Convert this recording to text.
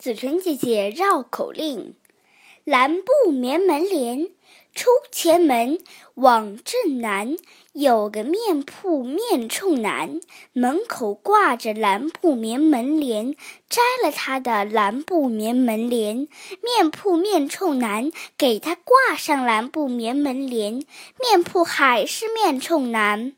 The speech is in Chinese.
紫晨姐姐绕口令，蓝布棉门帘，出前门往正南，有个面铺面冲南，门口挂着蓝布棉门帘。摘了他的蓝布棉门帘，面铺面冲南，给他挂上蓝布棉门帘，面铺还是面冲南。